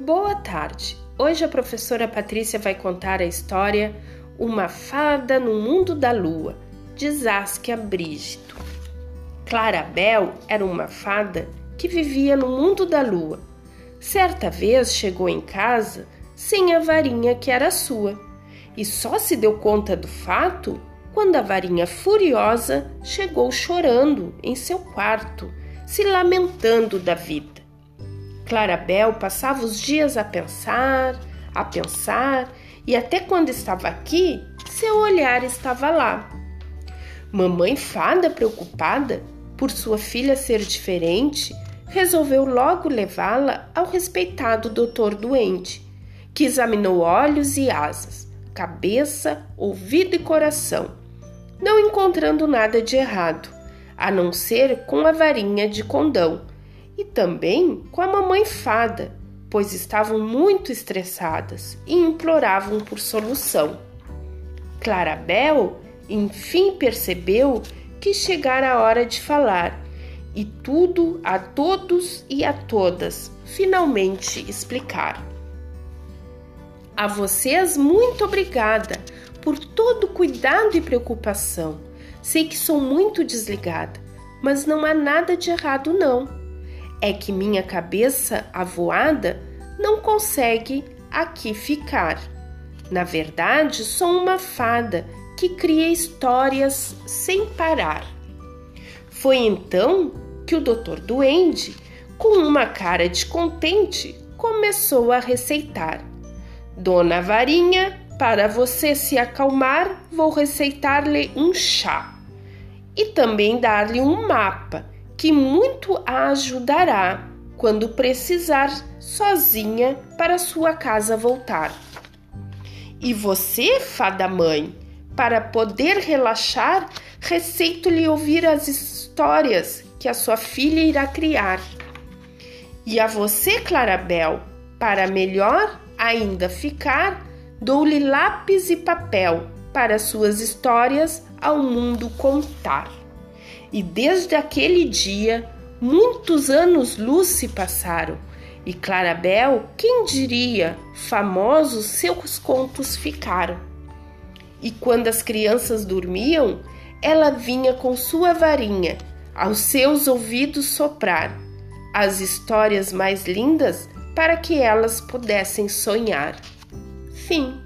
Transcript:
Boa tarde. Hoje a professora Patrícia vai contar a história Uma Fada no Mundo da Lua, de Zaskia Brígido. Clarabel era uma fada que vivia no mundo da lua. Certa vez chegou em casa sem a varinha que era sua e só se deu conta do fato quando a varinha furiosa chegou chorando em seu quarto, se lamentando da vida. Clarabel passava os dias a pensar, a pensar, e até quando estava aqui, seu olhar estava lá. Mamãe Fada, preocupada por sua filha ser diferente, resolveu logo levá-la ao respeitado doutor doente, que examinou olhos e asas, cabeça, ouvido e coração, não encontrando nada de errado, a não ser com a varinha de condão e também com a mamãe fada, pois estavam muito estressadas e imploravam por solução. Clarabel enfim percebeu que chegara a hora de falar e tudo a todos e a todas finalmente explicar. A vocês muito obrigada por todo o cuidado e preocupação. Sei que sou muito desligada, mas não há nada de errado não é que minha cabeça avoada não consegue aqui ficar. Na verdade, sou uma fada que cria histórias sem parar. Foi então que o doutor Duende, com uma cara de contente, começou a receitar. Dona Varinha, para você se acalmar, vou receitar-lhe um chá e também dar-lhe um mapa que muito a ajudará quando precisar sozinha para sua casa voltar. E você, fada mãe, para poder relaxar, receito-lhe ouvir as histórias que a sua filha irá criar. E a você, Clarabel, para melhor ainda ficar, dou-lhe lápis e papel para suas histórias ao mundo contar. E desde aquele dia, muitos anos-luz se passaram, e Clarabel, quem diria, famosos seus contos ficaram. E quando as crianças dormiam, ela vinha com sua varinha aos seus ouvidos soprar as histórias mais lindas para que elas pudessem sonhar. Fim.